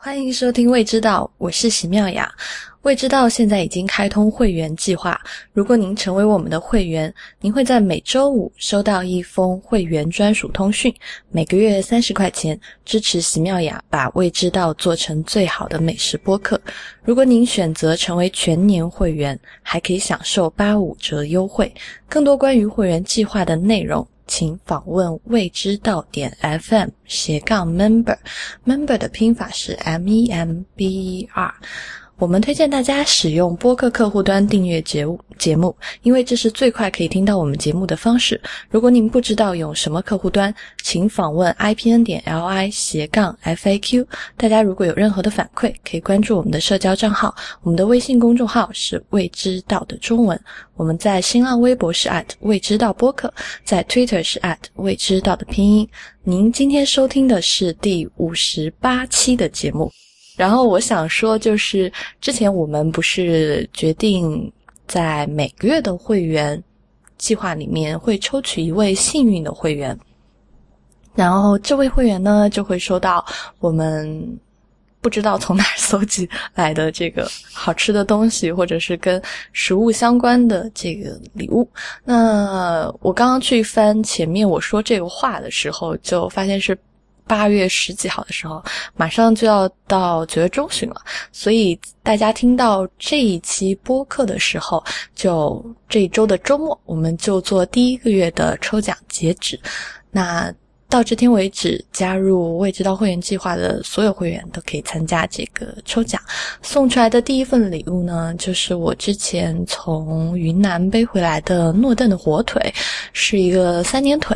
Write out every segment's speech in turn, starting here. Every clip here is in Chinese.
欢迎收听《未知道》，我是席妙雅。未知道现在已经开通会员计划，如果您成为我们的会员，您会在每周五收到一封会员专属通讯，每个月三十块钱，支持席妙雅把未知道做成最好的美食播客。如果您选择成为全年会员，还可以享受八五折优惠。更多关于会员计划的内容。请访问未知到点 FM 斜杠 member，member 的拼法是 M E M B E R。我们推荐大家使用播客客户端订阅节目节目，因为这是最快可以听到我们节目的方式。如果您不知道用什么客户端，请访问 IPN 点 LI 斜杠 FAQ。大家如果有任何的反馈，可以关注我们的社交账号，我们的微信公众号是未知道的中文。我们在新浪微博是未知道播客，在 Twitter 是未知道的拼音。您今天收听的是第五十八期的节目。然后我想说，就是之前我们不是决定在每个月的会员计划里面会抽取一位幸运的会员，然后这位会员呢就会收到我们不知道从哪儿搜集来的这个好吃的东西，或者是跟食物相关的这个礼物。那我刚刚去翻前面我说这个话的时候，就发现是。八月十几号的时候，马上就要到九月中旬了，所以大家听到这一期播客的时候，就这一周的周末，我们就做第一个月的抽奖截止。那到这天为止，加入未知道会员计划的所有会员都可以参加这个抽奖。送出来的第一份礼物呢，就是我之前从云南背回来的诺顿的火腿，是一个三年腿。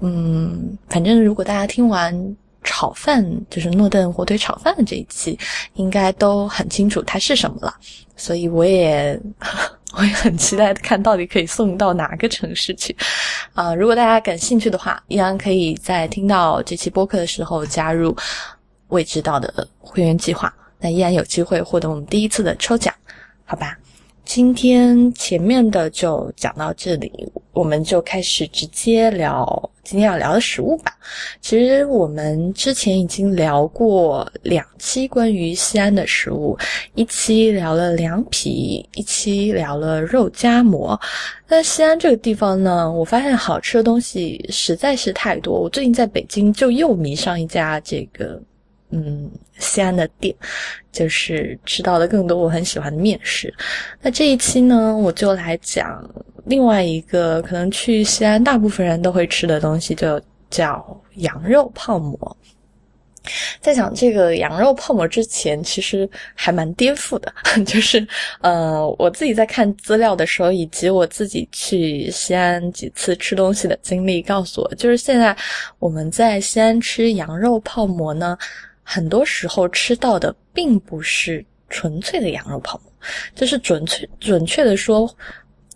嗯，反正如果大家听完炒饭，就是诺顿火腿炒饭的这一期，应该都很清楚它是什么了。所以我也我也很期待看到底可以送到哪个城市去。啊，如果大家感兴趣的话，依然可以在听到这期播客的时候加入未知道的会员计划，那依然有机会获得我们第一次的抽奖，好吧？今天前面的就讲到这里，我们就开始直接聊今天要聊的食物吧。其实我们之前已经聊过两期关于西安的食物，一期聊了凉皮，一期聊了肉夹馍。那西安这个地方呢，我发现好吃的东西实在是太多。我最近在北京就又迷上一家这个。嗯，西安的店，就是吃到了更多我很喜欢的面食。那这一期呢，我就来讲另外一个可能去西安大部分人都会吃的东西，就叫羊肉泡馍。在讲这个羊肉泡馍之前，其实还蛮颠覆的，就是呃，我自己在看资料的时候，以及我自己去西安几次吃东西的经历，告诉我，就是现在我们在西安吃羊肉泡馍呢。很多时候吃到的并不是纯粹的羊肉泡馍，就是准确准确的说，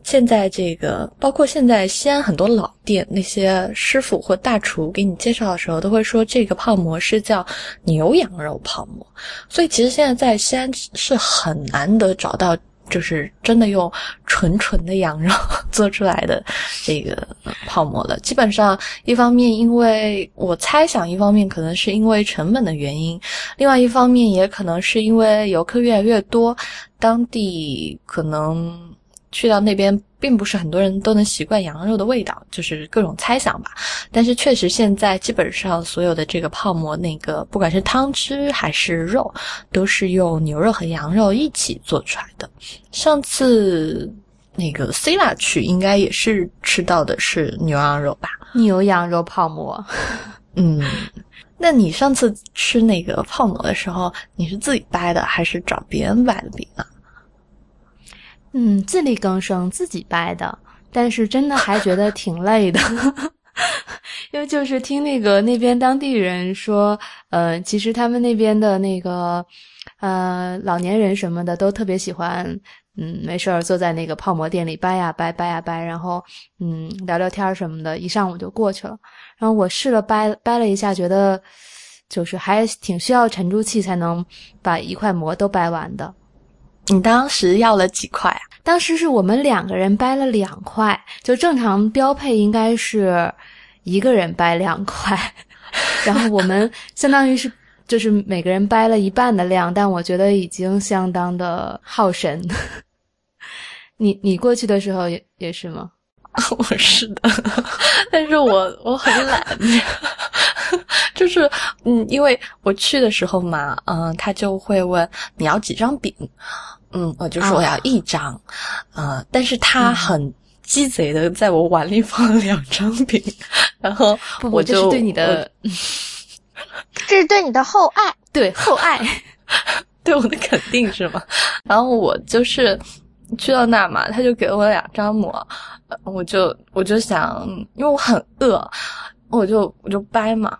现在这个包括现在西安很多老店那些师傅或大厨给你介绍的时候，都会说这个泡馍是叫牛羊肉泡馍，所以其实现在在西安是很难得找到。就是真的用纯纯的羊肉 做出来的这个泡馍了。基本上，一方面因为我猜想，一方面可能是因为成本的原因，另外一方面也可能是因为游客越来越多，当地可能去到那边。并不是很多人都能习惯羊肉的味道，就是各种猜想吧。但是确实，现在基本上所有的这个泡馍，那个不管是汤汁还是肉，都是用牛肉和羊肉一起做出来的。上次那个 C 拉去，应该也是吃到的是牛羊肉吧？牛羊肉泡馍。嗯，那你上次吃那个泡馍的时候，你是自己掰的还是找别人掰的饼啊？嗯，自力更生，自己掰的，但是真的还觉得挺累的，因为就是听那个那边当地人说，呃，其实他们那边的那个，呃，老年人什么的都特别喜欢，嗯，没事儿坐在那个泡馍店里掰呀掰，掰呀掰，然后嗯聊聊天什么的，一上午就过去了。然后我试了掰掰了一下，觉得就是还挺需要沉住气才能把一块馍都掰完的。你当时要了几块啊？当时是我们两个人掰了两块，就正常标配应该是一个人掰两块，然后我们 相当于是就是每个人掰了一半的量，但我觉得已经相当的耗神。你你过去的时候也也是吗？我是的，但是我我很懒，就是嗯，因为我去的时候嘛，嗯，他就会问你要几张饼，嗯，我就说我要一张，呃，但是他很鸡贼的在我碗里放了两张饼，然后我就对你的，这是对你的厚爱，对厚爱，对我的肯定是吗？然后我就是去到那嘛，他就给了我两张馍。我就我就想，因为我很饿，我就我就掰嘛。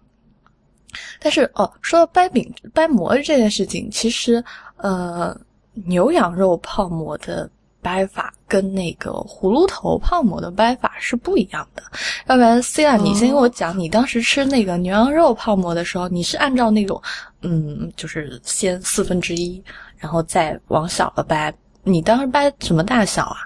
但是哦，说到掰饼、掰馍这件事情，其实呃，牛羊肉泡馍的掰法跟那个葫芦头泡馍的掰法是不一样的。要不然，C 啊，你先跟我讲，你当时吃那个牛羊肉泡馍的时候，你是按照那种嗯，就是先四分之一，然后再往小了掰。你当时掰什么大小啊？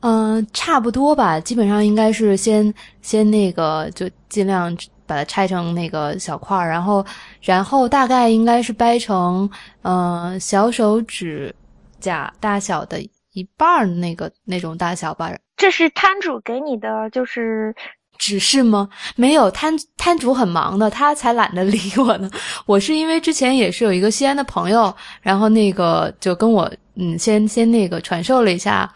嗯，差不多吧，基本上应该是先先那个，就尽量把它拆成那个小块儿，然后然后大概应该是掰成嗯小手指甲大小的一半儿那个那种大小吧。这是摊主给你的就是指示吗？没有，摊摊主很忙的，他才懒得理我呢。我是因为之前也是有一个西安的朋友，然后那个就跟我嗯先先那个传授了一下。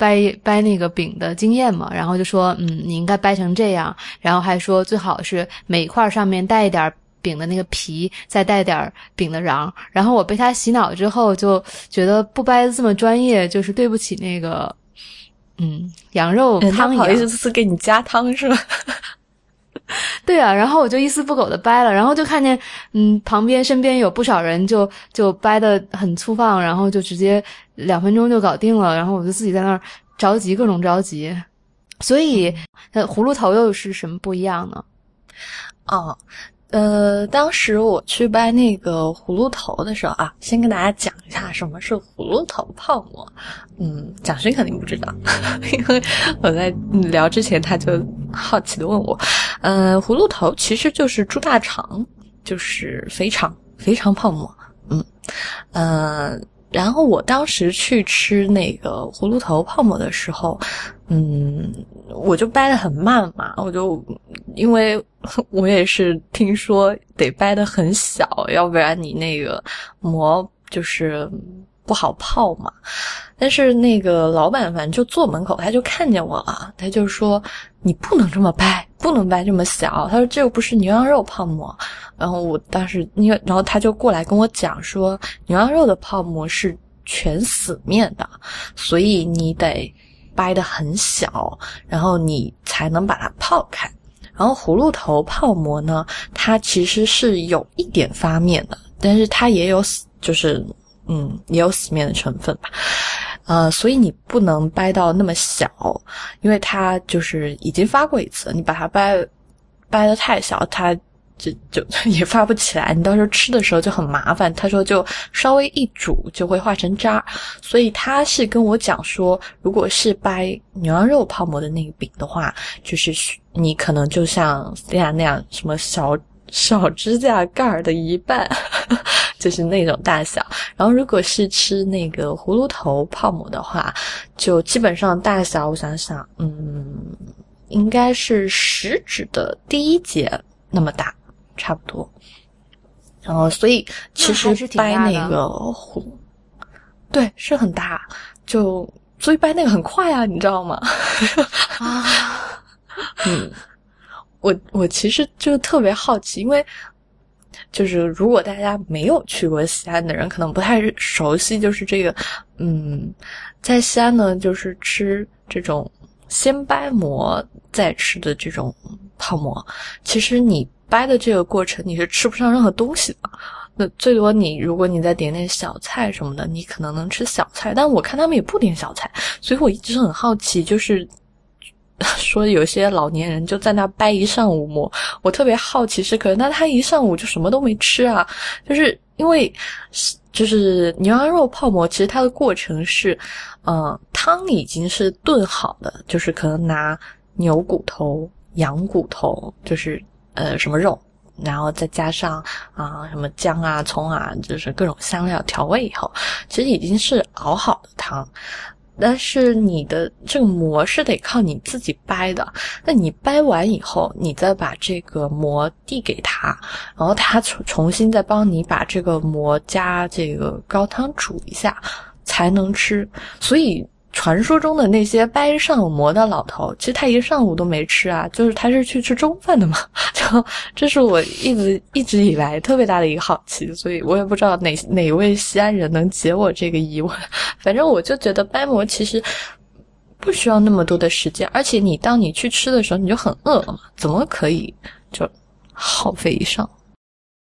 掰掰那个饼的经验嘛，然后就说，嗯，你应该掰成这样，然后还说最好是每一块上面带一点饼的那个皮，再带点饼的瓤。然后我被他洗脑之后，就觉得不掰的这么专业，就是对不起那个，嗯，羊肉汤。不好意思是给你加汤是吧？对啊，然后我就一丝不苟的掰了，然后就看见，嗯，旁边身边有不少人就就掰的很粗放，然后就直接两分钟就搞定了，然后我就自己在那儿着急，各种着急。所以，呃，葫芦头又是什么不一样呢？哦。呃，当时我去掰那个葫芦头的时候啊，先跟大家讲一下什么是葫芦头泡馍。嗯，蒋勋肯定不知道，因为我在聊之前他就好奇的问我，呃，葫芦头其实就是猪大肠，就是肥肠，肥肠泡馍。嗯，呃。然后我当时去吃那个葫芦头泡馍的时候，嗯，我就掰的很慢嘛，我就因为我也是听说得掰的很小，要不然你那个馍就是不好泡嘛。但是那个老板反正就坐门口，他就看见我了，他就说你不能这么掰，不能掰这么小。他说这又不是牛羊肉泡馍。然后我当时，因为然后他就过来跟我讲说，牛羊肉的泡馍是全死面的，所以你得掰的很小，然后你才能把它泡开。然后葫芦头泡馍呢，它其实是有一点发面的，但是它也有死，就是嗯，也有死面的成分吧。呃，所以你不能掰到那么小，因为它就是已经发过一次，你把它掰掰的太小，它。就就 也发不起来，你到时候吃的时候就很麻烦。他说就稍微一煮就会化成渣，所以他是跟我讲说，如果是掰牛羊肉泡馍的那个饼的话，就是你可能就像那样那样，什么小小指甲盖儿的一半，就是那种大小。然后如果是吃那个葫芦头泡馍的话，就基本上大小，我想想，嗯，应该是食指的第一节那么大。差不多，然后所以其实掰那个火，对，是很大，就所以掰那个很快啊，你知道吗？啊，嗯，我我其实就特别好奇，因为就是如果大家没有去过西安的人，可能不太熟悉，就是这个，嗯，在西安呢，就是吃这种先掰馍再吃的这种泡馍，其实你。掰的这个过程，你是吃不上任何东西的。那最多你，如果你再点点小菜什么的，你可能能吃小菜。但我看他们也不点小菜，所以我一直很好奇，就是 说有些老年人就在那掰一上午馍，我特别好奇是，可能那他一上午就什么都没吃啊？就是因为就是牛羊肉泡馍，其实它的过程是，嗯，汤已经是炖好的，就是可能拿牛骨头、羊骨头，就是。呃，什么肉？然后再加上啊、什么姜啊、葱啊，就是各种香料调味以后，其实已经是熬好的汤。但是你的这个馍是得靠你自己掰的，那你掰完以后，你再把这个馍递给他，然后他重重新再帮你把这个馍加这个高汤煮一下，才能吃。所以传说中的那些掰上馍的老头，其实他一上午都没吃啊，就是他是去吃中饭的嘛。就这是我一直一直以来特别大的一个好奇，所以我也不知道哪哪位西安人能解我这个疑问。反正我就觉得掰馍其实不需要那么多的时间，而且你当你去吃的时候，你就很饿了嘛，怎么可以就耗费一上？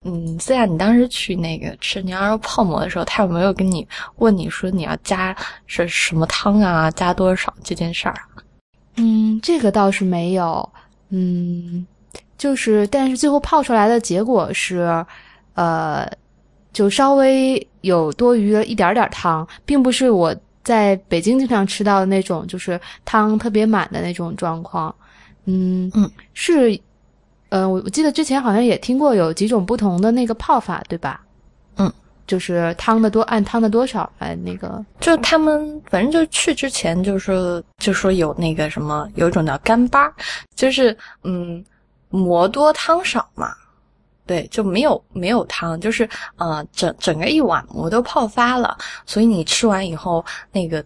嗯，思雅，你当时去那个吃牛羊肉泡馍的时候，他有没有跟你问你说你要加是什么汤啊，加多少这件事儿啊？嗯，这个倒是没有。嗯，就是，但是最后泡出来的结果是，呃，就稍微有多余了一点点汤，并不是我在北京经常吃到的那种，就是汤特别满的那种状况。嗯嗯，是，呃，我我记得之前好像也听过有几种不同的那个泡法，对吧？嗯，就是汤的多按汤的多少来那个。就他们反正就去之前就说就说有那个什么有一种叫干巴，就是嗯馍多汤少嘛，对，就没有没有汤，就是呃整整个一碗馍都泡发了，所以你吃完以后那个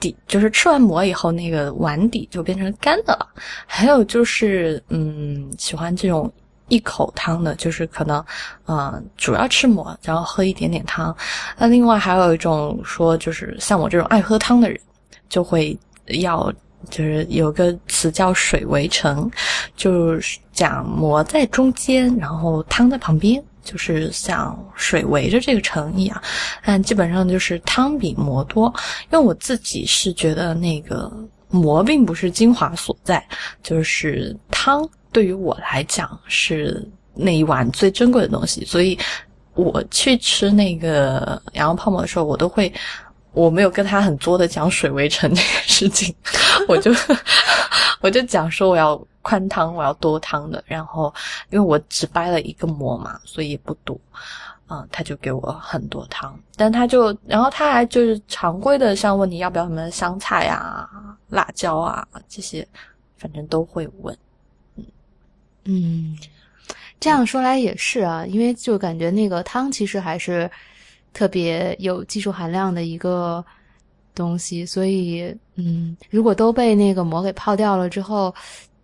底就是吃完馍以后那个碗底就变成干的了。还有就是嗯喜欢这种。一口汤的，就是可能，呃，主要吃馍，然后喝一点点汤。那另外还有一种说，就是像我这种爱喝汤的人，就会要就是有个词叫水围城，就是讲馍在中间，然后汤在旁边，就是像水围着这个城一样。但基本上就是汤比馍多，因为我自己是觉得那个馍并不是精华所在，就是汤。对于我来讲是那一碗最珍贵的东西，所以我去吃那个羊肉泡馍的时候，我都会，我没有跟他很作的讲水围城这个事情，我就 我就讲说我要宽汤，我要多汤的，然后因为我只掰了一个馍嘛，所以也不多，嗯，他就给我很多汤，但他就然后他还就是常规的，像问你要不要什么香菜啊、辣椒啊这些，反正都会问。嗯，这样说来也是啊，因为就感觉那个汤其实还是特别有技术含量的一个东西，所以嗯，如果都被那个膜给泡掉了之后，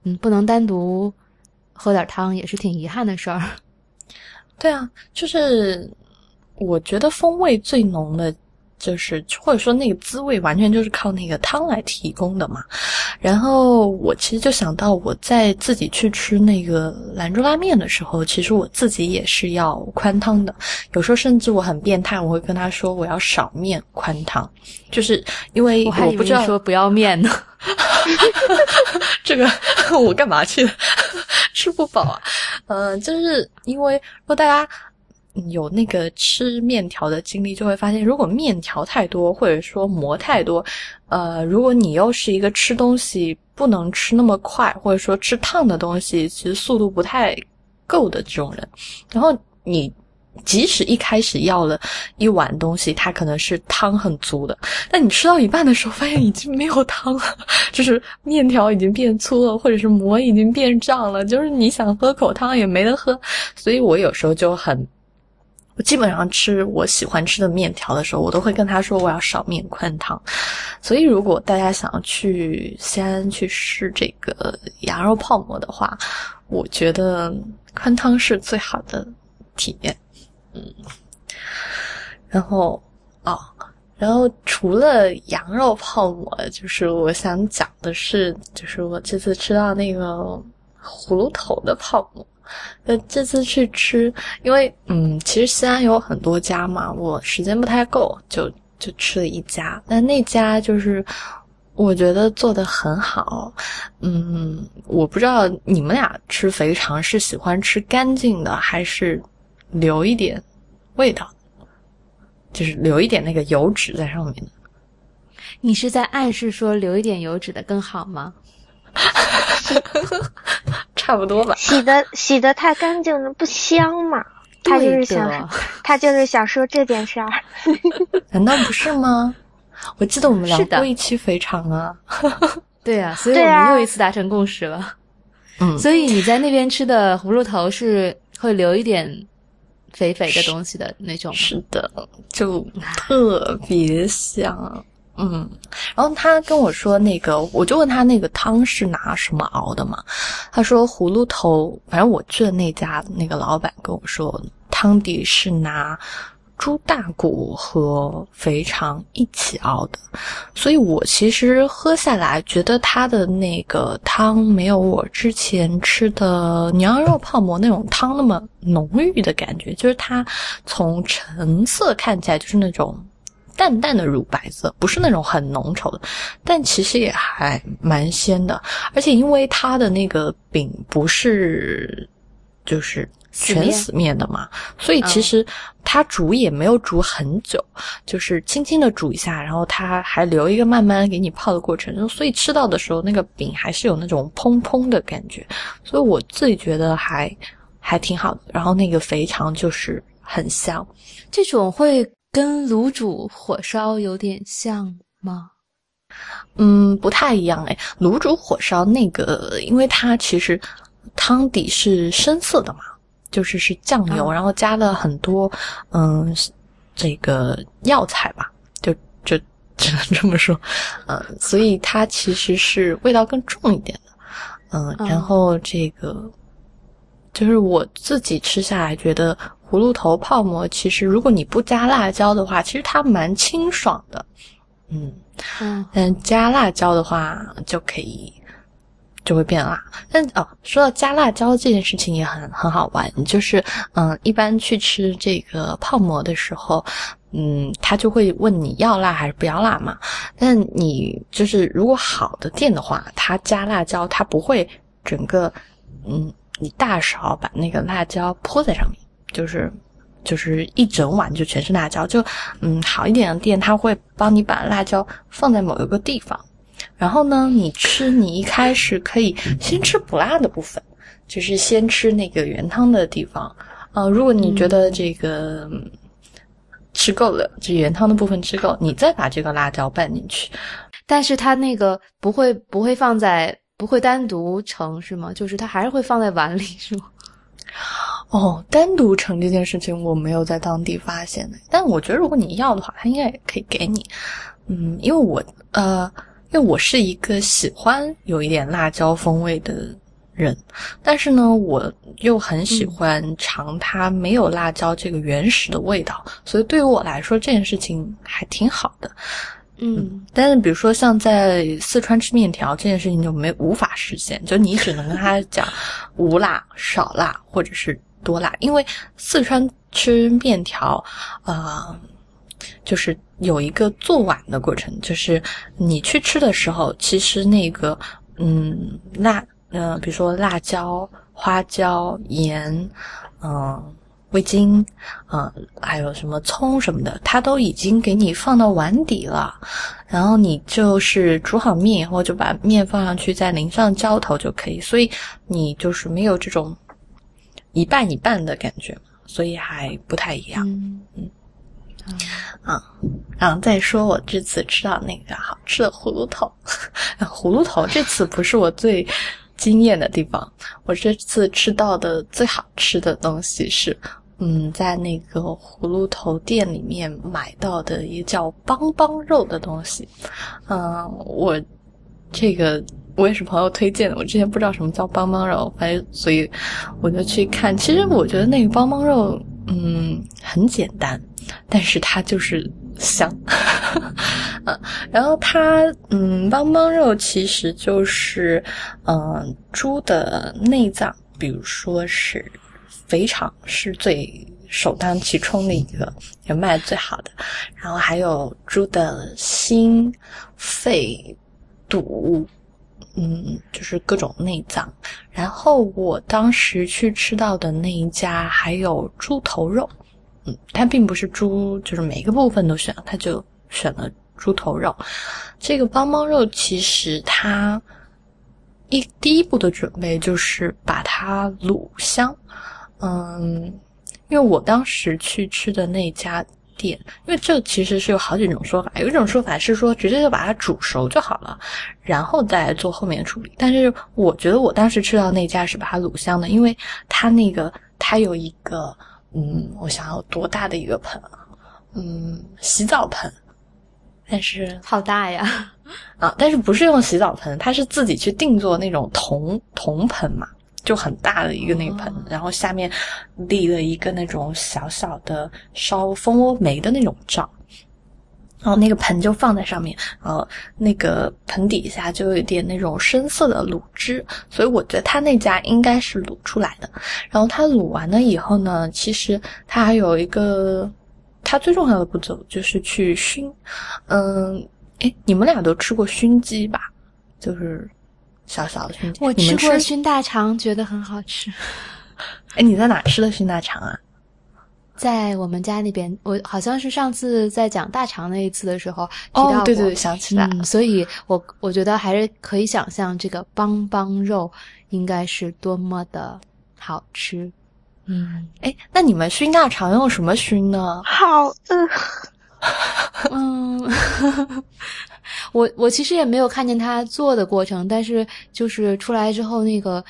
嗯，不能单独喝点汤，也是挺遗憾的事儿。对啊，就是我觉得风味最浓的。就是或者说那个滋味完全就是靠那个汤来提供的嘛，然后我其实就想到我在自己去吃那个兰州拉面的时候，其实我自己也是要宽汤的，有时候甚至我很变态，我会跟他说我要少面宽汤，就是因为我还不知道说不要面呢 这个我干嘛去 吃不饱啊？嗯、呃，就是因为如果大家。有那个吃面条的经历，就会发现，如果面条太多，或者说馍太多，呃，如果你又是一个吃东西不能吃那么快，或者说吃烫的东西，其实速度不太够的这种人，然后你即使一开始要了一碗东西，它可能是汤很足的，但你吃到一半的时候，发现已经没有汤了，就是面条已经变粗了，或者是馍已经变胀了，就是你想喝口汤也没得喝，所以我有时候就很。我基本上吃我喜欢吃的面条的时候，我都会跟他说我要少面宽汤。所以，如果大家想要去西安去试这个羊肉泡馍的话，我觉得宽汤是最好的体验。嗯，然后哦，然后除了羊肉泡馍，就是我想讲的是，就是我这次吃到那个葫芦头的泡馍。呃，这次去吃，因为嗯，其实西安有很多家嘛，我时间不太够，就就吃了一家。但那家就是我觉得做的很好，嗯，我不知道你们俩吃肥肠是喜欢吃干净的，还是留一点味道，就是留一点那个油脂在上面。你是在暗示说留一点油脂的更好吗？差不多吧。洗的洗的太干净了，不香嘛？他就是想，他就是想说这件事儿。难道不是吗？我记得我们聊过一期肥肠啊。对啊，所以我们又一次达成共识了。嗯，所以你在那边吃的葫芦头是会留一点肥肥的东西的那种。是的，就特别香。嗯，然后他跟我说那个，我就问他那个汤是拿什么熬的嘛？他说葫芦头，反正我去的那家那个老板跟我说，汤底是拿猪大骨和肥肠一起熬的，所以我其实喝下来觉得它的那个汤没有我之前吃的牛羊肉泡馍那种汤那么浓郁的感觉，就是它从成色看起来就是那种。淡淡的乳白色，不是那种很浓稠的，但其实也还蛮鲜的。而且因为它的那个饼不是就是全死面的嘛，所以其实它煮也没有煮很久，就是轻轻的煮一下，然后它还留一个慢慢给你泡的过程，所以吃到的时候那个饼还是有那种蓬蓬的感觉。所以我自己觉得还还挺好的。然后那个肥肠就是很香，这种会。跟卤煮火烧有点像吗？嗯，不太一样哎。卤煮火烧那个，因为它其实汤底是深色的嘛，就是是酱油，然后加了很多嗯这个药材吧，就就只能这么说。嗯，所以它其实是味道更重一点的。嗯，然后这个就是我自己吃下来觉得。葫芦头泡馍，其实如果你不加辣椒的话，其实它蛮清爽的，嗯嗯，但加辣椒的话就可以就会变辣。但哦，说到加辣椒这件事情也很很好玩，就是嗯，一般去吃这个泡馍的时候，嗯，他就会问你要辣还是不要辣嘛。但你就是如果好的店的话，他加辣椒，他不会整个嗯，你大勺把那个辣椒泼在上面。就是，就是一整碗就全是辣椒，就嗯好一点的店，他会帮你把辣椒放在某一个地方，然后呢，你吃你一开始可以先吃不辣的部分，就是先吃那个原汤的地方啊。如果你觉得这个吃够了，这原汤的部分吃够，你再把这个辣椒拌进去。但是它那个不会不会放在不会单独盛是吗？就是它还是会放在碗里是吗？哦，单独盛这件事情我没有在当地发现的，但我觉得如果你要的话，他应该也可以给你。嗯，因为我呃，因为我是一个喜欢有一点辣椒风味的人，但是呢，我又很喜欢尝它没有辣椒这个原始的味道，所以对于我来说这件事情还挺好的。嗯，但是比如说像在四川吃面条这件事情就没无法实现，就你只能跟他讲无辣、少辣或者是。多辣，因为四川吃面条，呃，就是有一个做碗的过程，就是你去吃的时候，其实那个，嗯，辣，嗯，比如说辣椒、花椒、盐，嗯，味精，嗯，还有什么葱什么的，它都已经给你放到碗底了，然后你就是煮好面以后，就把面放上去，再淋上浇头就可以，所以你就是没有这种。一半一半的感觉，所以还不太一样。嗯嗯啊，然后再说我这次吃到那个好吃的葫芦头，葫芦头这次不是我最惊艳的地方。我这次吃到的最好吃的东西是，嗯，在那个葫芦头店里面买到的一个叫邦邦肉的东西。嗯，我这个。我也是朋友推荐的，我之前不知道什么叫邦邦肉，反正所以我就去看。其实我觉得那个邦邦肉，嗯，很简单，但是它就是香。嗯，然后它，嗯，邦邦肉其实就是，嗯，猪的内脏，比如说是肥肠是最首当其冲的一个，也卖的最好的。然后还有猪的心、肺、肚。嗯，就是各种内脏，然后我当时去吃到的那一家还有猪头肉，嗯，它并不是猪，就是每个部分都选，它就选了猪头肉。这个邦邦肉其实它一第一步的准备就是把它卤香。嗯，因为我当时去吃的那家店，因为这其实是有好几种说法，有一种说法是说直接就把它煮熟就好了，然后再做后面处理。但是我觉得我当时吃到那家是把它卤香的，因为它那个它有一个，嗯，我想要多大的一个盆啊？嗯，洗澡盆，但是好大呀，啊，但是不是用洗澡盆，它是自己去定做那种铜铜盆嘛。就很大的一个那个盆，然后下面立了一个那种小小的烧蜂窝煤的那种灶，然后那个盆就放在上面，呃，那个盆底下就有一点那种深色的卤汁，所以我觉得他那家应该是卤出来的。然后他卤完了以后呢，其实他还有一个他最重要的步骤就是去熏，嗯，哎，你们俩都吃过熏鸡吧？就是。小小的熏鸡，我吃过熏大肠，觉得很好吃。哎，你在哪吃的熏大肠啊？在我们家那边，我好像是上次在讲大肠那一次的时候提到过。对对对，想起来。所以我我觉得还是可以想象这个邦邦肉应该是多么的好吃。嗯，哎，那你们熏大肠用什么熏呢？好饿。嗯。我我其实也没有看见他做的过程，但是就是出来之后那个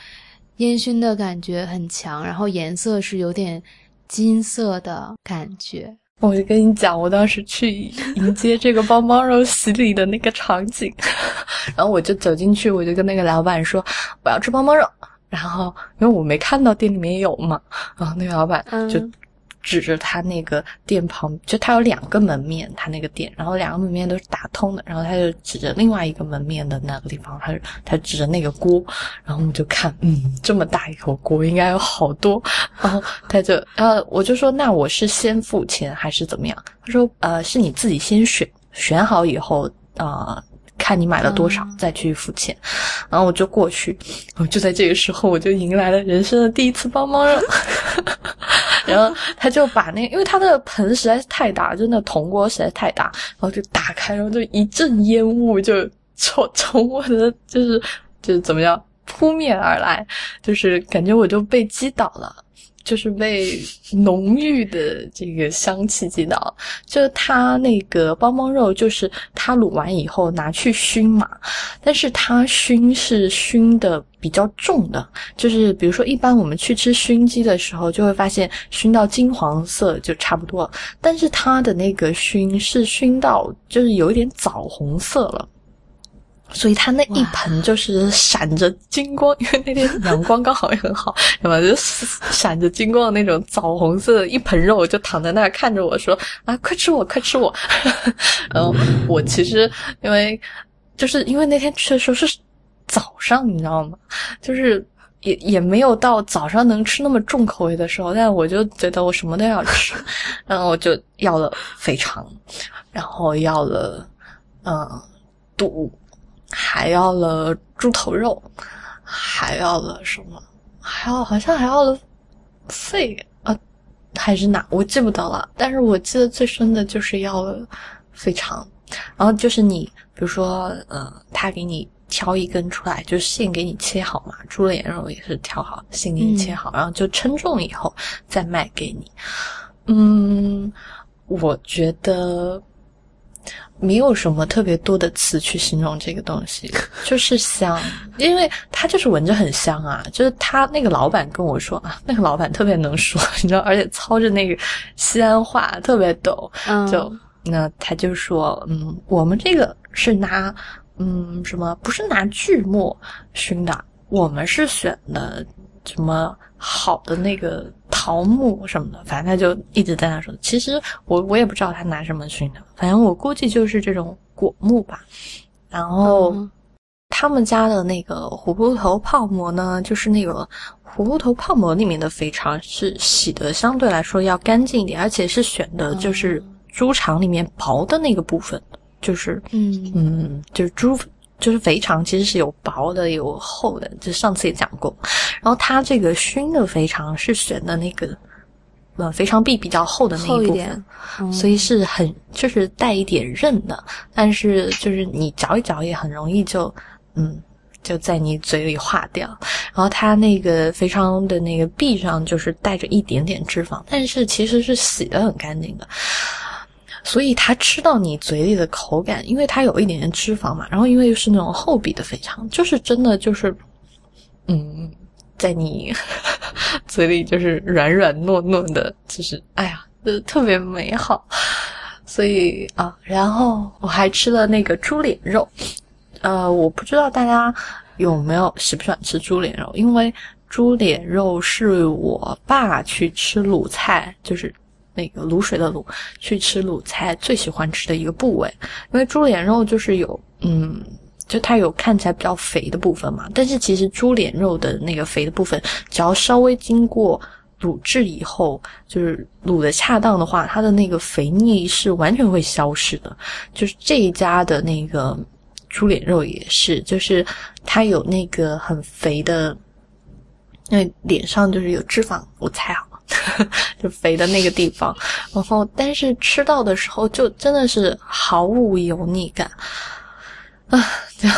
烟熏的感觉很强，然后颜色是有点金色的感觉。我就跟你讲，我当时去迎接这个邦邦肉洗礼的那个场景，然后我就走进去，我就跟那个老板说我要吃邦邦肉，然后因为我没看到店里面有嘛，然后那个老板就。指着他那个店旁，就他有两个门面，他那个店，然后两个门面都是打通的，然后他就指着另外一个门面的那个地方，他他指着那个锅，然后我们就看，嗯，这么大一口锅应该有好多，然后他就，然后我就说，那我是先付钱还是怎么样？他说，呃，是你自己先选，选好以后，啊。看你买了多少，再去付钱。然后我就过去，就在这个时候，我就迎来了人生的第一次帮忙肉。然后他就把那，因为他的盆实在是太大，就那铜锅实在太大，然后就打开，然后就一阵烟雾就从 从我的就是就是怎么样扑面而来，就是感觉我就被击倒了。就是被浓郁的这个香气击倒，就它那个邦邦肉，就是它卤完以后拿去熏嘛，但是它熏是熏的比较重的，就是比如说一般我们去吃熏鸡的时候，就会发现熏到金黄色就差不多，但是它的那个熏是熏到就是有一点枣红色了。所以它那一盆就是闪着金光，因为那天阳光刚好也很好，对吧？就闪着金光的那种枣红色的一盆肉，就躺在那儿看着我说：“啊，快吃我，快吃我！”然 后我其实因为就是因为那天去的时候是早上，你知道吗？就是也也没有到早上能吃那么重口味的时候，但我就觉得我什么都要吃，然后我就要了肥肠，然后要了嗯肚。还要了猪头肉，还要了什么？还要好像还要了肺啊，还是哪？我记不得了。但是我记得最深的就是要了肺肠，然后就是你，比如说，呃，他给你挑一根出来，就是现给你切好嘛。猪脸肉也是挑好，现给你切好，然后就称重以后再卖给你。嗯，我觉得。没有什么特别多的词去形容这个东西，就是香，因为它就是闻着很香啊。就是他那个老板跟我说啊，那个老板特别能说，你知道，而且操着那个西安话特别逗。就那他就说，嗯，我们这个是拿嗯什么，不是拿锯末熏的，我们是选的什么。好的那个桃木什么的，反正他就一直在那说。其实我我也不知道他拿什么熏的，反正我估计就是这种果木吧。然后他们家的那个葫芦头泡馍呢，就是那个葫芦头泡馍里面的肥肠是洗的相对来说要干净一点，而且是选的就是猪肠里面薄的那个部分，就是嗯嗯，就是猪。就是肥肠其实是有薄的有厚的，就上次也讲过。然后它这个熏的肥肠是选的那个，呃，肥肠壁比较厚的那一部分，所以是很就是带一点韧的。但是就是你嚼一嚼也很容易就，嗯，就在你嘴里化掉。然后它那个肥肠的那个壁上就是带着一点点脂肪，但是其实是洗的很干净的。所以它吃到你嘴里的口感，因为它有一点点脂肪嘛，然后因为又是那种厚比的肥肠，就是真的就是，嗯，在你 嘴里就是软软糯糯的，就是哎呀，就特别美好。所以啊，然后我还吃了那个猪脸肉，呃，我不知道大家有没有喜不喜欢吃猪脸肉，因为猪脸肉是我爸去吃鲁菜，就是。那个卤水的卤，去吃鲁菜最喜欢吃的一个部位，因为猪脸肉就是有，嗯，就它有看起来比较肥的部分嘛。但是其实猪脸肉的那个肥的部分，只要稍微经过卤制以后，就是卤的恰当的话，它的那个肥腻是完全会消失的。就是这一家的那个猪脸肉也是，就是它有那个很肥的，那脸上就是有脂肪，我猜啊。就肥的那个地方，然后但是吃到的时候就真的是毫无油腻感啊！就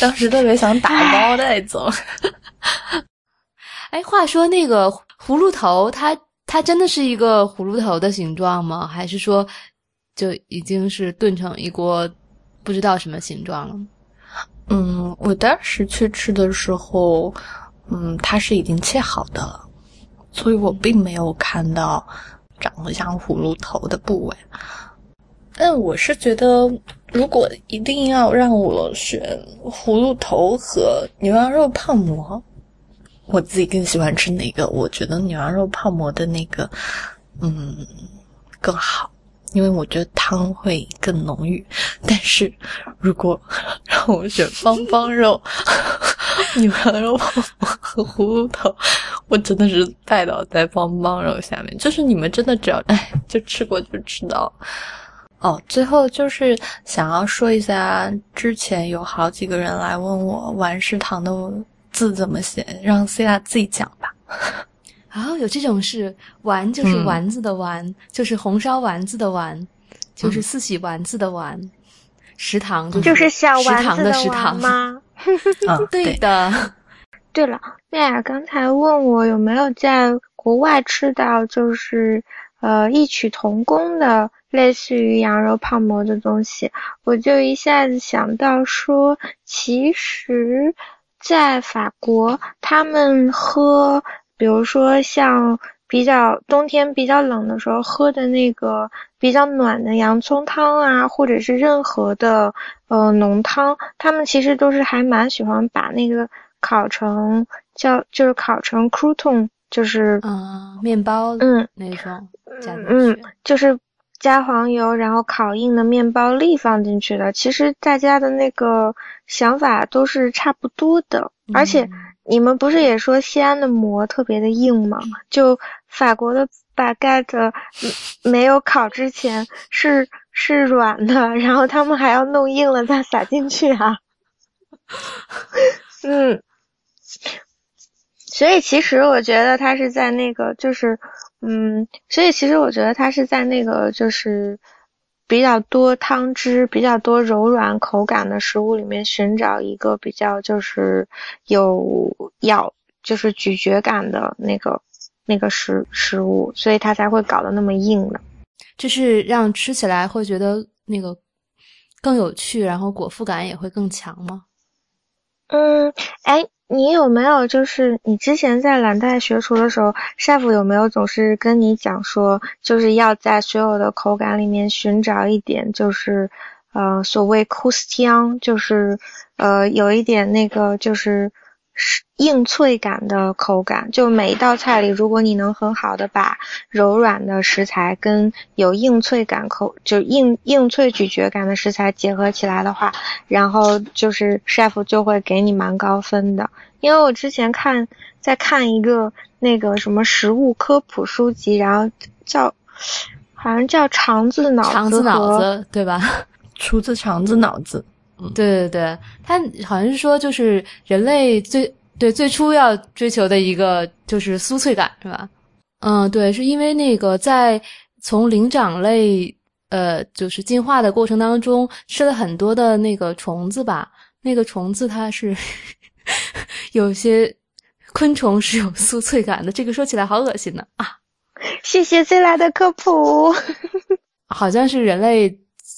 当时特别想打包带走。哎，话说那个葫芦头，它它真的是一个葫芦头的形状吗？还是说就已经是炖成一锅不知道什么形状了？嗯，我当时去吃的时候，嗯，它是已经切好的了。所以我并没有看到长得像葫芦头的部位，但我是觉得，如果一定要让我选葫芦头和牛羊肉泡馍，我自己更喜欢吃哪个？我觉得牛羊肉泡馍的那个，嗯，更好。因为我觉得汤会更浓郁，但是如果让我选方方肉、牛羊肉泡馍和葫芦头，我真的是拜倒在方方肉下面。就是你们真的只要哎，就吃过就知道。哦，最后就是想要说一下，之前有好几个人来问我丸食堂的字怎么写，让 C 大自己讲吧。啊，有这种事，丸就是丸子的丸，就是红烧丸子的丸，就是四喜丸子的丸，食堂就是小丸子的食堂吗？对的。对了，麦雅刚才问我有没有在国外吃到就是呃异曲同工的类似于羊肉泡馍的东西，我就一下子想到说，其实，在法国他们喝。比如说像比较冬天比较冷的时候喝的那个比较暖的洋葱汤啊，或者是任何的呃浓汤，他们其实都是还蛮喜欢把那个烤成叫就是烤成 crouton，就是嗯面包嗯那种嗯就是加黄油然后烤硬的面包粒放进去的。其实大家的那个想法都是差不多的，而且。你们不是也说西安的馍特别的硬吗？就法国的 baguette 没有烤之前是是软的，然后他们还要弄硬了再撒进去啊。嗯，所以其实我觉得他是在那个就是，嗯，所以其实我觉得他是在那个就是。比较多汤汁、比较多柔软口感的食物里面寻找一个比较就是有咬就是咀嚼感的那个那个食食物，所以它才会搞得那么硬的。就是让吃起来会觉得那个更有趣，然后果腹感也会更强吗？嗯，哎。你有没有就是你之前在蓝带学厨的时候，chef 有没有总是跟你讲说，就是要在所有的口感里面寻找一点，就是呃所谓 c o u s t i n 就是呃有一点那个就是。硬脆感的口感，就每一道菜里，如果你能很好的把柔软的食材跟有硬脆感口，就硬硬脆咀嚼感的食材结合起来的话，然后就是 chef 就会给你蛮高分的。因为我之前看在看一个那个什么食物科普书籍，然后叫好像叫肠子脑子肠子脑子对吧？厨子肠子脑子。对对对，他好像是说，就是人类最对最初要追求的一个就是酥脆感，是吧？嗯，对，是因为那个在从灵长类呃就是进化的过程当中吃了很多的那个虫子吧，那个虫子它是 有些昆虫是有酥脆感的，这个说起来好恶心呢。啊！谢谢 Z 来的科普，好像是人类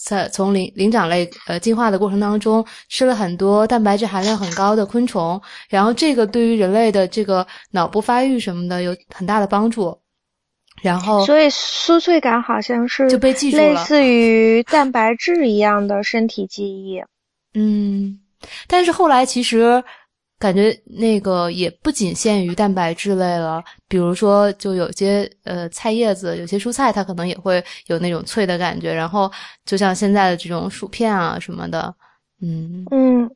在从灵灵长类呃进化的过程当中吃了很多蛋白质含量很高的昆虫，然后这个对于人类的这个脑部发育什么的有很大的帮助。然后，所以酥脆感好像是就被记住了，类似于蛋白质一样的身体记忆。嗯，但是后来其实感觉那个也不仅限于蛋白质类了，比如说就有些呃菜叶子，有些蔬菜它可能也会有那种脆的感觉。然后就像现在的这种薯片啊什么的，嗯嗯，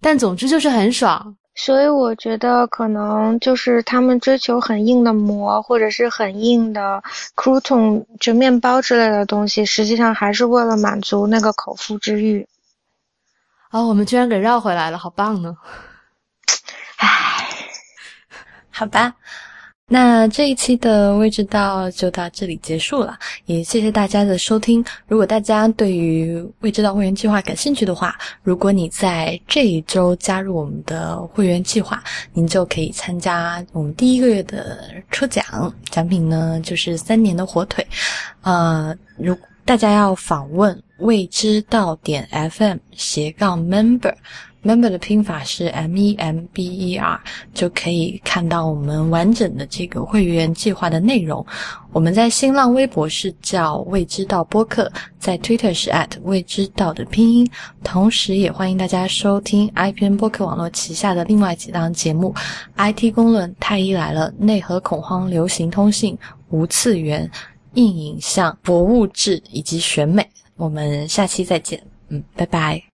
但总之就是很爽。所以我觉得可能就是他们追求很硬的膜，或者是很硬的 crouton 就面包之类的东西，实际上还是为了满足那个口腹之欲。啊，我们居然给绕回来了，好棒呢！好吧。那这一期的未知道就到这里结束了，也谢谢大家的收听。如果大家对于未知道会员计划感兴趣的话，如果你在这一周加入我们的会员计划，您就可以参加我们第一个月的抽奖，奖品呢就是三年的火腿。呃，如大家要访问未知道点 FM 斜杠 member。Member 的拼法是 M E M B E R，就可以看到我们完整的这个会员计划的内容。我们在新浪微博是叫未知道播客，在 Twitter 是 at 未知道的拼音。同时，也欢迎大家收听 IPN 播客网络旗下的另外几档节目：IT 公论、太医来了、内核恐慌、流行通信、无次元、硬影像、博物志以及选美。我们下期再见，嗯，拜拜。